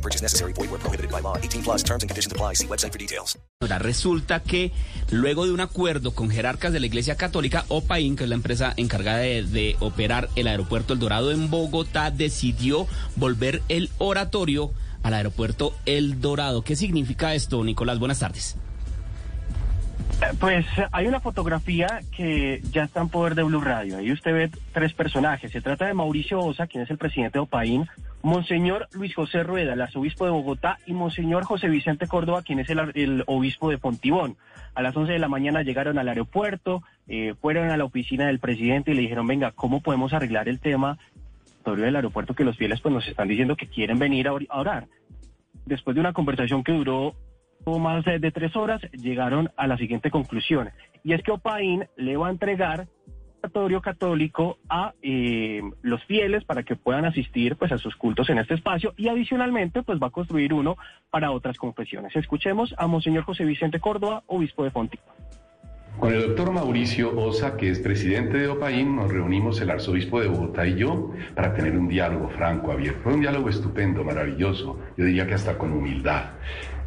No purchase necessary. Void where prohibited by law. 18 plus terms and conditions apply. See website for details. Ahora resulta que luego de un acuerdo con jerarcas de la Iglesia Católica, OPAIN, que es la empresa encargada de, de operar el aeropuerto El Dorado en Bogotá, decidió volver el oratorio al aeropuerto El Dorado. ¿Qué significa esto, Nicolás? Buenas tardes. Pues hay una fotografía que ya está en poder de Blue Radio. Ahí usted ve tres personajes. Se trata de Mauricio Osa, quien es el presidente de Opaín, Monseñor Luis José Rueda, el arzobispo de Bogotá, y Monseñor José Vicente Córdoba, quien es el, obispo de Fontibón. A las 11 de la mañana llegaron al aeropuerto, eh, fueron a la oficina del presidente y le dijeron, venga, ¿cómo podemos arreglar el tema del aeropuerto que los fieles pues nos están diciendo que quieren venir a or- a orar? Después de una conversación que duró más de, tres horas, llegaron a la siguiente conclusión. Y es que Opaín le va a entregar católico a eh, los fieles para que puedan asistir pues a sus cultos en este espacio y adicionalmente pues va a construir uno para otras confesiones. Escuchemos a Monseñor José Vicente Córdoba, obispo de Fonti. Con el doctor Mauricio Osa, que es presidente de OPAIN, nos reunimos el arzobispo de Bogotá y yo para tener un diálogo franco, abierto. Fue un diálogo estupendo, maravilloso, yo diría que hasta con humildad.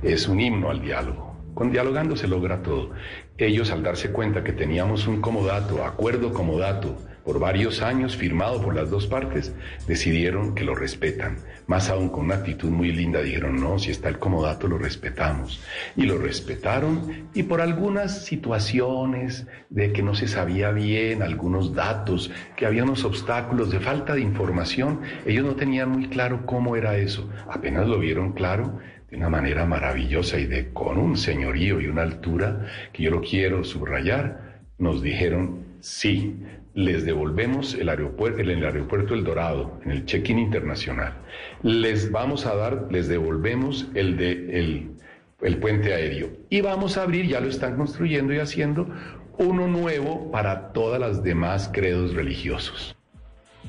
Es un himno al diálogo. Con dialogando se logra todo. Ellos, al darse cuenta que teníamos un comodato, acuerdo comodato, por varios años firmado por las dos partes, decidieron que lo respetan. Más aún con una actitud muy linda dijeron, no, si está el comodato lo respetamos. Y lo respetaron y por algunas situaciones de que no se sabía bien, algunos datos, que había unos obstáculos de falta de información, ellos no tenían muy claro cómo era eso. Apenas lo vieron claro, de una manera maravillosa y de con un señorío y una altura que yo lo quiero subrayar, nos dijeron sí, les devolvemos el aeropuerto, en el aeropuerto El Dorado, en el check-in internacional. Les vamos a dar, les devolvemos el de el, el puente aéreo y vamos a abrir, ya lo están construyendo y haciendo, uno nuevo para todas las demás credos religiosos.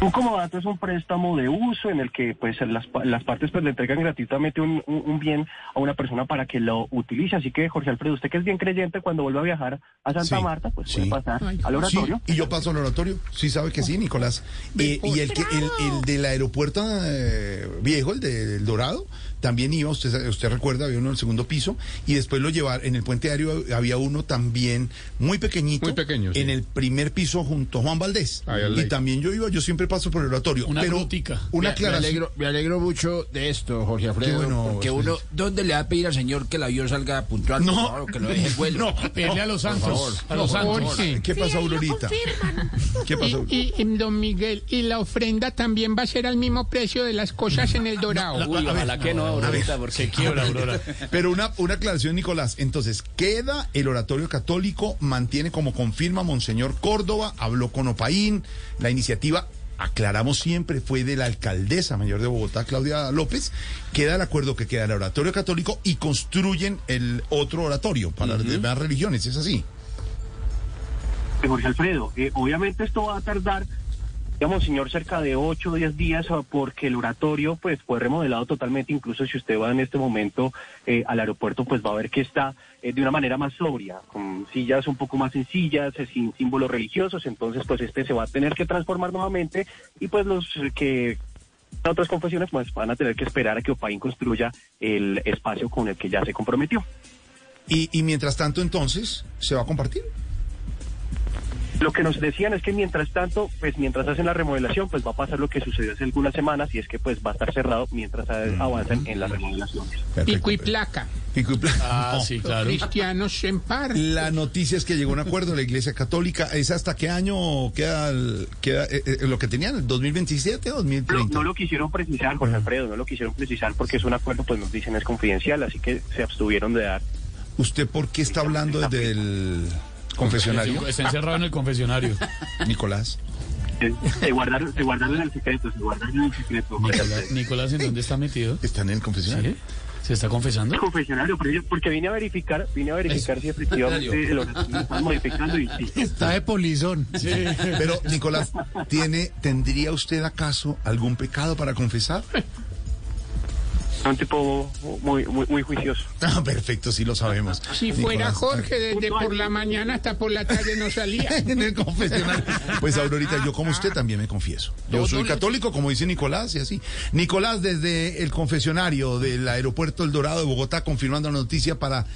Un comodato es un préstamo de uso en el que pues las, pa- las partes pues le entregan gratuitamente un, un- un bien a una persona para que lo utilice. Así que Jorge Alfredo, usted que es bien creyente, cuando vuelva a viajar a Santa Sí, Marta, pues sí. puede pasar al oratorio. Sí, y yo paso al oratorio. Sí, sabe que sí, Nicolás. Eh, y el, que, el, el del aeropuerto eh, viejo, el del Dorado, también iba, usted, usted recuerda, había uno en el segundo piso, y después lo llevar, en el puente aéreo había uno también muy pequeñito. Muy pequeño, sí. En el primer piso junto a Juan Valdés. Y lado. Yo iba, yo siempre paso por el oratorio. Una pero. Una Me- me, aclaración. alegro, me alegro mucho de esto, Jorge Alfredo. Qué bueno, porque uno, ¿dónde le va a pedir al señor que el avión salga puntual? No, favor, que lo deje en vuelo. no, Pele a los favor. santos. A los santos. ¿Qué pasa, Aurorita? ¿Qué pasa? Y, y, don Miguel, y la ofrenda también va a ser al mismo precio de las cosas en el Dorado. Uy, ojalá que no, Aurorita, porque quiebra, Aurora. Pero una, una aclaración, Nicolás. Entonces, queda el oratorio católico, mantiene como confirma Monseñor Córdoba, habló con Opaín, la iniciativa, aclaramos siempre, fue de la alcaldesa mayor de Bogotá, Claudia López, queda el acuerdo que queda el oratorio católico y construyen el otro oratorio para las demás religiones, ¿es así? Jorge Alfredo, eh, obviamente esto va a tardar, digamos, señor, cerca de 8 o 10 días ah, porque el oratorio pues fue remodelado totalmente, incluso si usted va en este momento eh, al aeropuerto pues va a ver que está eh, de una manera más sobria, con sillas un poco más sencillas, eh, sin símbolos religiosos, entonces pues este se va a tener que transformar nuevamente y pues los que otras confesiones pues van a tener que esperar a que Opaín construya el espacio con el que ya se comprometió. Y, y mientras tanto, entonces, ¿se va a compartir? Lo que nos decían es que mientras tanto, pues mientras hacen la remodelación, pues va a pasar lo que sucedió hace algunas semanas y es que pues va a estar cerrado mientras avanzan en la remodelación. Pico y placa. Mi cumpleaños. Ah, No. sí, claro. Cristianos en par. La noticia es que llegó a un acuerdo de la Iglesia Católica. ¿Es hasta qué año queda, el- queda eh, eh, lo que tenían? ¿El 2027 o No, 2030? no lo quisieron precisar, Jorge Alfredo, no lo quisieron precisar porque es un acuerdo, pues nos dicen es confidencial, así que se abstuvieron de dar. ¿Usted por qué está hablando desde el confesionario? Está encerrado en el confesionario. Nicolás. Se guardaron, se guardaron el secreto, se guardaron el secreto. Nicolás, ¿en dónde está metido? ¿Está en el confesionario? ¿Sí? ¿Se está confesando? El confesionario, porque vine a verificar, vine a verificar si efectivamente el oratorio lo están modificando y sí. Está de polizón. Pero, Nicolás, ¿tiene, ¿tendría usted acaso algún pecado para confesar? Un tipo muy, muy, muy juicioso. Ah, perfecto, sí lo sabemos. Si fuera Jorge, desde por la mañana hasta por la tarde no salía. en el confesionario. Pues Aurorita, yo como usted también me confieso. Yo soy católico, como dice Nicolás, y así. Nicolás, desde el confesionario del aeropuerto El Dorado de Bogotá, confirmando la noticia para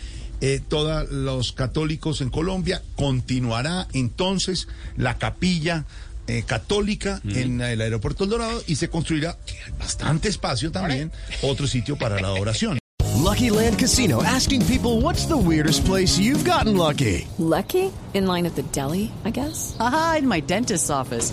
eh, todos los católicos en Colombia, continuará entonces la capilla eh, católica en el aeropuerto El Dorado y se construirá bastante espacio también, otro sitio para la adoración. Lucky Land Casino asking people what's the weirdest place you've gotten lucky? Lucky? In line at the deli, I guess? Aha, in my dentist's office.